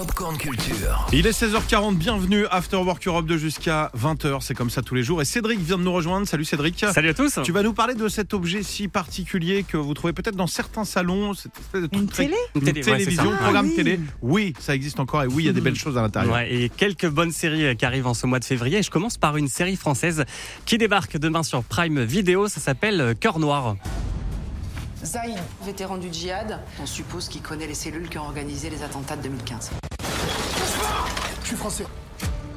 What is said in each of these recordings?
Popcorn Culture. Il est 16h40, bienvenue After Work Europe 2 jusqu'à 20h, c'est comme ça tous les jours. Et Cédric vient de nous rejoindre, salut Cédric. Salut à tous. Tu vas nous parler de cet objet si particulier que vous trouvez peut-être dans certains salons, cette espèce de truc Une très- télé Une télé, ouais, télévision, ça. programme Ah oui. télé. Oui, ça existe encore et oui, il y a des belles choses à l'intérieur. Ouais, et quelques bonnes séries euh, qui arrivent en ce mois de février. Et je commence par une série française qui débarque demain sur Prime Video. Ça s'appelle euh, Cœur Noir. Zaïd, vétéran du djihad, on suppose qu'il connaît les cellules qui ont organisé les attentats de 2015. Je suis français.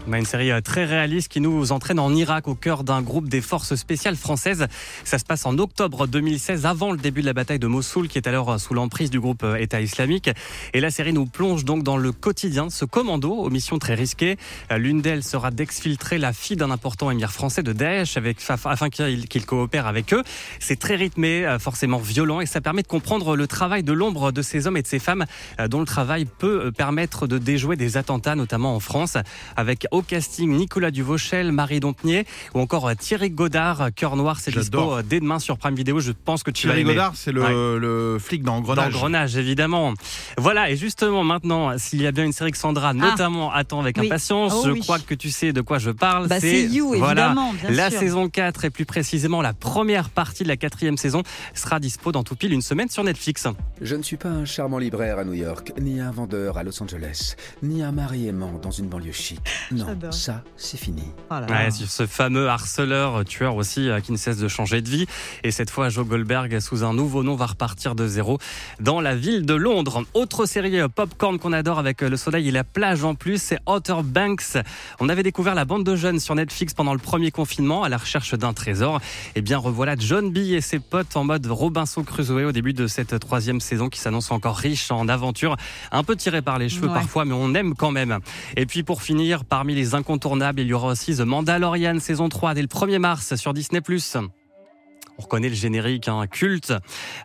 On a une série euh, très réaliste qui nous entraîne en Irak au cœur d'un groupe des forces spéciales françaises. Ça se passe en octobre 2016, avant le début de la bataille de Mossoul, qui est alors euh, sous l'emprise du groupe euh, État islamique. Et la série nous plonge donc dans le quotidien de ce commando aux missions très risquées. L'une d'elles sera d'exfiltrer la fille d'un important émir français de Daesh afin qu'il coopère avec eux. C'est très rythmé, forcément violent, et ça permet de comprendre le travail de l'ombre de ces hommes et de ces femmes dont le travail peut permettre de déjouer des attentats, notamment en France, avec au casting Nicolas Duvauchel, Marie Dompnier ou encore euh, Thierry Godard. Cœur Noir, c'est dispo euh, dès demain sur Prime Video. Je pense que tu vas Thierry aimer. Godard, c'est le, Ouais. le flic dans Engrenage. D'engrenage, évidemment. Voilà, et justement, maintenant, s'il y a bien une série que Sandra, notamment, attend avec Ah. Oui. impatience, Oh je oui. crois que tu sais de quoi je parle. Bah, c'est You, voilà, évidemment, bien la sûr. saison 4 et plus précisément la première partie de la quatrième saison sera dispo dans tout pile une semaine sur Netflix. Je ne suis pas un charmant libraire à New York, ni un vendeur à Los Angeles, ni un mari aimant dans une banlieue chic. Non, Ça, c'est fini. Oh là là. Ouais, sur ce fameux harceleur, euh, tueur aussi, euh, qui ne cesse de changer de vie. Et cette fois, Joe Goldberg, sous un nouveau nom, va repartir de zéro dans la ville de Londres. Autre série euh, popcorn qu'on adore avec le soleil et la plage en plus, c'est Outer Banks. On avait découvert la bande de jeunes sur Netflix pendant le premier confinement à la recherche d'un trésor. Et bien revoilà John B et ses potes en mode Robinson Crusoe au début de cette troisième saison qui s'annonce encore riche en aventures. Un peu tiré par les cheveux Ouais. parfois, mais on aime quand même. Et puis pour finir, parmi les incontournables, il y aura aussi The Mandalorian saison 3 dès le 1er mars sur Disney+. On reconnaît le générique, un culte,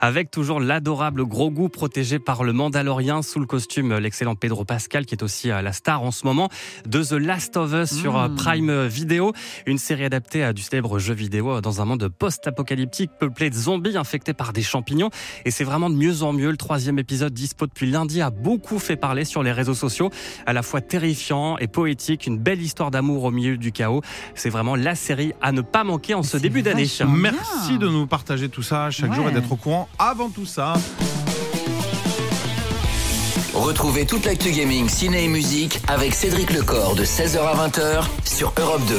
avec toujours l'adorable gros goût protégé par le Mandalorien sous le costume, l'excellent Pedro Pascal, qui est aussi euh, la star en ce moment, de The Last of Us sur euh, Mm. Prime Video, une série adaptée à du célèbre jeu vidéo euh, dans un monde post-apocalyptique peuplé de zombies infectés par des champignons. Et c'est vraiment de mieux en mieux. Le troisième épisode dispo depuis lundi a beaucoup fait parler sur les réseaux sociaux, à la fois terrifiant et poétique, une belle histoire d'amour au milieu du chaos. C'est vraiment la série à ne pas manquer en ce début d'année. vachement Merci de nous partager tout ça chaque Ouais. jour et d'être au courant avant tout ça. Retrouvez toute l'actu gaming, ciné et musique avec Cédric Lecor de 16h à 20h sur Europe 2.